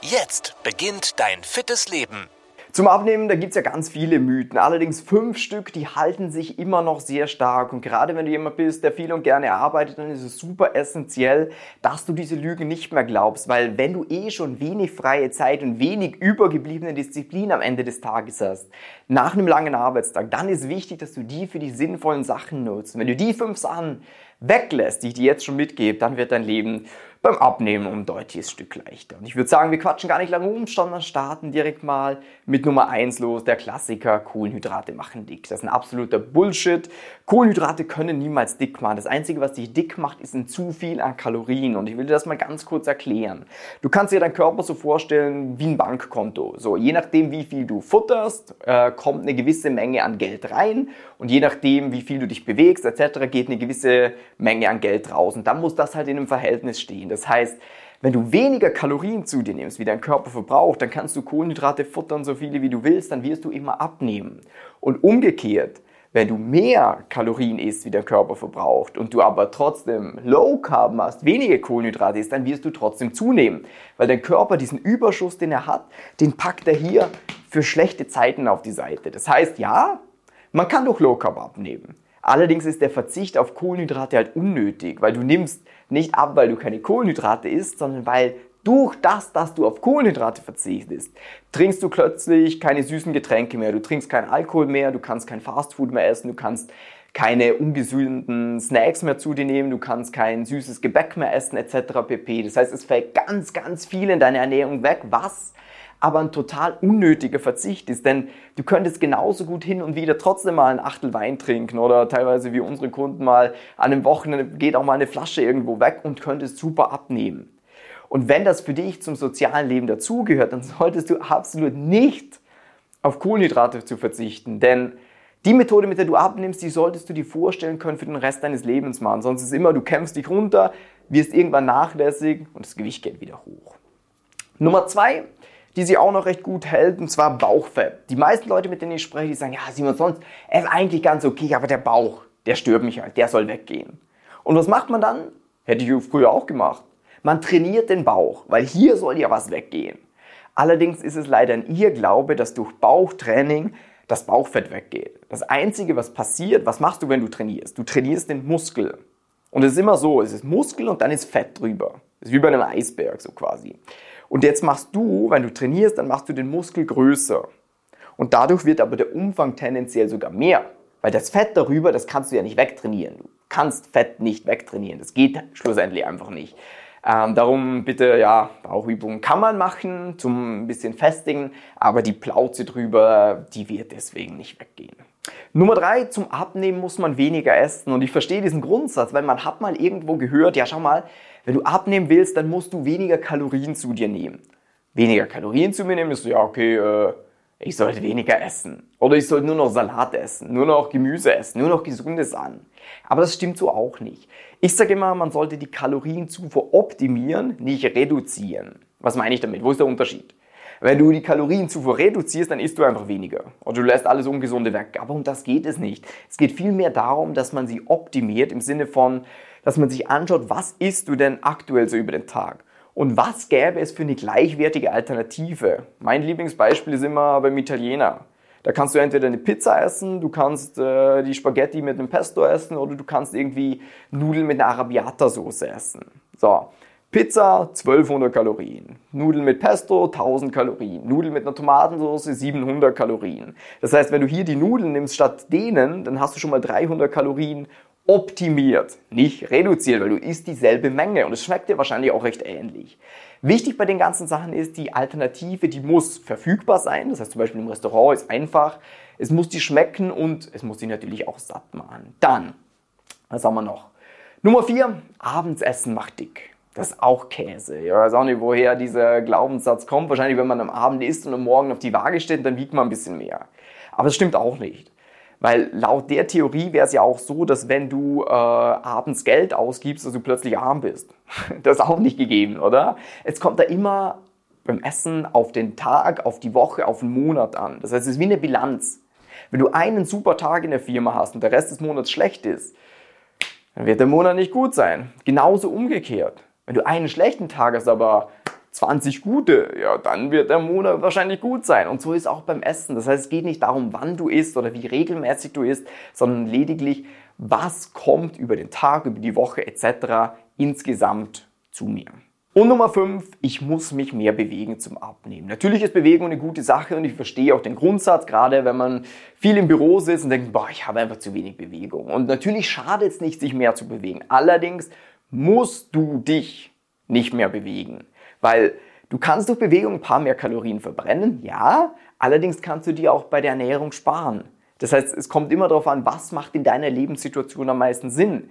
Jetzt beginnt dein fittes Leben. Zum Abnehmen, da gibt es ja ganz viele Mythen. Allerdings fünf Stück, die halten sich immer noch sehr stark. Und gerade wenn du jemand bist, der viel und gerne arbeitet, dann ist es super essentiell, dass du diese Lügen nicht mehr glaubst. Weil wenn du eh schon wenig freie Zeit und wenig übergebliebene Disziplin am Ende des Tages hast, nach einem langen Arbeitstag, dann ist wichtig, dass du die für die sinnvollen Sachen nutzt. Und wenn du die fünf Sachen weglässt, die ich dir jetzt schon mitgebe, dann wird dein Leben beim Abnehmen um ein deutliches Stück leichter. Und ich würde sagen, wir quatschen gar nicht lange um, sondern starten direkt mal mit Nummer 1 los, der Klassiker, Kohlenhydrate machen dick. Das ist ein absoluter Bullshit. Kohlenhydrate können niemals dick machen. Das Einzige, was dich dick macht, ist ein zu viel an Kalorien. Und ich will dir das mal ganz kurz erklären. Du kannst dir deinen Körper so vorstellen wie ein Bankkonto. So, je nachdem, wie viel du futterst, äh, kommt eine gewisse Menge an Geld rein. Und je nachdem, wie viel du dich bewegst, etc., geht eine gewisse Menge an Geld raus. Und dann muss das halt in einem Verhältnis stehen. Kalorien. Das heißt, wenn du weniger Kalorien zu dir nimmst, wie dein Körper verbraucht, dann kannst du Kohlenhydrate futtern, so viele wie du willst, dann wirst du immer abnehmen. Und umgekehrt, wenn du mehr Kalorien isst, wie dein Körper verbraucht, und du aber trotzdem Low Carb machst, weniger Kohlenhydrate isst, dann wirst du trotzdem zunehmen. Weil dein Körper diesen Überschuss, den er hat, den packt er hier für schlechte Zeiten auf die Seite. Das heißt, ja, man kann durch Low Carb abnehmen. Allerdings ist der Verzicht auf Kohlenhydrate halt unnötig, weil du nimmst nicht ab, weil du keine Kohlenhydrate isst, sondern weil durch das, dass du auf Kohlenhydrate verzichtest, trinkst du plötzlich keine süßen Getränke mehr, du trinkst keinen Alkohol mehr, du kannst kein Fastfood mehr essen, du kannst keine ungesunden Snacks mehr zu dir nehmen, du kannst kein süßes Gebäck mehr essen etc. pp. Das heißt, es fällt ganz, ganz viel in deiner Ernährung weg, was aber ein total unnötiger Verzicht ist. Denn du könntest genauso gut hin und wieder trotzdem mal ein Achtel Wein trinken oder teilweise wie unsere Kunden mal an einem Wochenende geht auch mal eine Flasche irgendwo weg und könntest super abnehmen. Und wenn das für dich zum sozialen Leben dazugehört, dann solltest du absolut nicht auf Kohlenhydrate zu verzichten. Denn die Methode, mit der du abnimmst, die solltest du dir vorstellen können für den Rest deines Lebens machen. Sonst ist immer, du kämpfst dich runter, wirst irgendwann nachlässig und das Gewicht geht wieder hoch. Nummer zwei, die sich auch noch recht gut hält, und zwar Bauchfett. Die meisten Leute, mit denen ich spreche, die sagen, ja, Simon, sonst er ist eigentlich ganz okay, aber der Bauch, der stört mich halt, der soll weggehen. Und was macht man dann? Hätte ich früher auch gemacht. Man trainiert den Bauch, weil hier soll ja was weggehen. Allerdings ist es leider ein Irrglaube, dass durch Bauchtraining das Bauchfett weggeht. Das Einzige, was passiert, was machst du, wenn du trainierst? Du trainierst den Muskel. Und es ist immer so, es ist Muskel und dann ist Fett drüber. Das ist wie bei einem Eisberg so quasi. Und jetzt machst du, wenn du trainierst, dann machst du den Muskel größer. Und dadurch wird aber der Umfang tendenziell sogar mehr. Weil das Fett darüber, das kannst du ja nicht wegtrainieren. Du kannst Fett nicht wegtrainieren. Das geht schlussendlich einfach nicht. Ähm, darum bitte, ja, Bauchübungen kann man machen, zum ein bisschen festigen, aber die Plauze drüber, die wird deswegen nicht weggehen. Nummer drei, zum Abnehmen muss man weniger essen. Und ich verstehe diesen Grundsatz, weil man hat mal irgendwo gehört, ja schau mal, wenn du abnehmen willst, dann musst du weniger Kalorien zu dir nehmen. Weniger Kalorien zu mir nehmen, ist so, ja, okay, äh, ich sollte weniger essen. Oder ich sollte nur noch Salat essen, nur noch Gemüse essen, nur noch gesundes an. Aber das stimmt so auch nicht. Ich sage immer, man sollte die Kalorienzufuhr optimieren, nicht reduzieren. Was meine ich damit? Wo ist der Unterschied? Wenn du die Kalorienzufuhr reduzierst, dann isst du einfach weniger. Oder du lässt alles Ungesunde weg. Aber um das geht es nicht. Es geht vielmehr darum, dass man sie optimiert im Sinne von, dass man sich anschaut, was isst du denn aktuell so über den Tag? Und was gäbe es für eine gleichwertige Alternative? Mein Lieblingsbeispiel ist immer beim Italiener. Da kannst du entweder eine Pizza essen, du kannst äh, die Spaghetti mit einem Pesto essen oder du kannst irgendwie Nudeln mit einer Arrabbiata-Soße essen. So, Pizza 1200 Kalorien, Nudeln mit Pesto 1000 Kalorien, Nudeln mit einer Tomatensauce 700 Kalorien. Das heißt, wenn du hier die Nudeln nimmst statt denen, dann hast du schon mal 300 Kalorien optimiert, nicht reduziert, weil du isst dieselbe Menge und es schmeckt dir wahrscheinlich auch recht ähnlich. Wichtig bei den ganzen Sachen ist, die Alternative, die muss verfügbar sein. Das heißt zum Beispiel im Restaurant ist einfach, es muss die schmecken und es muss die natürlich auch satt machen. Dann, was haben wir noch? Nummer vier, abends essen macht dick. Das ist auch Käse. Ich weiß auch nicht, woher dieser Glaubenssatz kommt. Wahrscheinlich, wenn man am Abend isst und am Morgen auf die Waage steht, dann wiegt man ein bisschen mehr. Aber das stimmt auch nicht. Weil laut der Theorie wäre es ja auch so, dass wenn du äh, abends Geld ausgibst, dass du plötzlich arm bist. Das ist auch nicht gegeben, oder? Es kommt da immer beim Essen auf den Tag, auf die Woche, auf den Monat an. Das heißt, es ist wie eine Bilanz. Wenn du einen super Tag in der Firma hast und der Rest des Monats schlecht ist, dann wird der Monat nicht gut sein. Genauso umgekehrt. Wenn du einen schlechten Tag hast, aber 20 gute, ja, dann wird der Monat wahrscheinlich gut sein. Und so ist auch beim Essen. Das heißt, es geht nicht darum, wann du isst oder wie regelmäßig du isst, sondern lediglich, was kommt über den Tag, über die Woche etc. insgesamt zu mir. Und Nummer 5, ich muss mich mehr bewegen zum Abnehmen. Natürlich ist Bewegung eine gute Sache und ich verstehe auch den Grundsatz, gerade wenn man viel im Büro sitzt und denkt, boah, ich habe einfach zu wenig Bewegung. Und natürlich schadet es nicht, sich mehr zu bewegen. Allerdings musst du dich nicht mehr bewegen, weil du kannst durch Bewegung ein paar mehr Kalorien verbrennen, ja, allerdings kannst du dir auch bei der Ernährung sparen. Das heißt, es kommt immer darauf an, was macht in deiner Lebenssituation am meisten Sinn.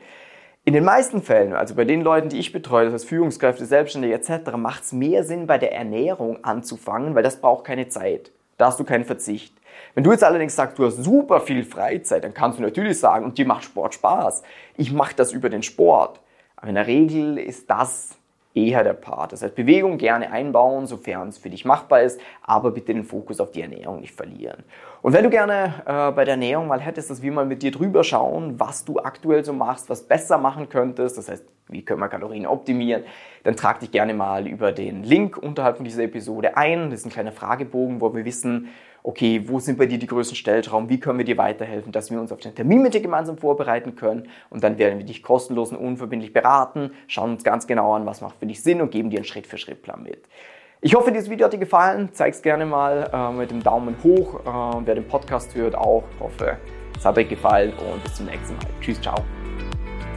In den meisten Fällen, also bei den Leuten, die ich betreue, das heißt Führungskräfte, Selbstständige etc., macht es mehr Sinn, bei der Ernährung anzufangen, weil das braucht keine Zeit. Da hast du keinen Verzicht. Wenn du jetzt allerdings sagst, du hast super viel Freizeit, dann kannst du natürlich sagen, und dir macht Sport Spaß. Ich mache das über den Sport. Aber in der Regel ist das eher der Part. Das heißt, Bewegung gerne einbauen, sofern es für dich machbar ist, aber bitte den Fokus auf die Ernährung nicht verlieren. Und wenn du gerne äh, bei der Ernährung mal hättest, dass wir mal mit dir drüber schauen, was du aktuell so machst, was besser machen könntest, das heißt, wie können wir Kalorien optimieren, dann trag dich gerne mal über den Link unterhalb von dieser Episode ein. Das ist ein kleiner Fragebogen, wo wir wissen, okay, wo sind bei dir die größten Stellschrauben, wie können wir dir weiterhelfen, dass wir uns auf den Termin mit dir gemeinsam vorbereiten können und dann werden wir dich kostenlos und unverbindlich beraten, schauen uns ganz genau an, was macht für dich Sinn und geben dir einen Schritt-für-Schritt-Plan mit. Ich hoffe, dieses Video hat dir gefallen. Zeig es gerne mal äh, mit dem Daumen hoch. Äh, wer den Podcast hört, auch. Ich hoffe, es hat euch gefallen und bis zum nächsten Mal. Tschüss, ciao.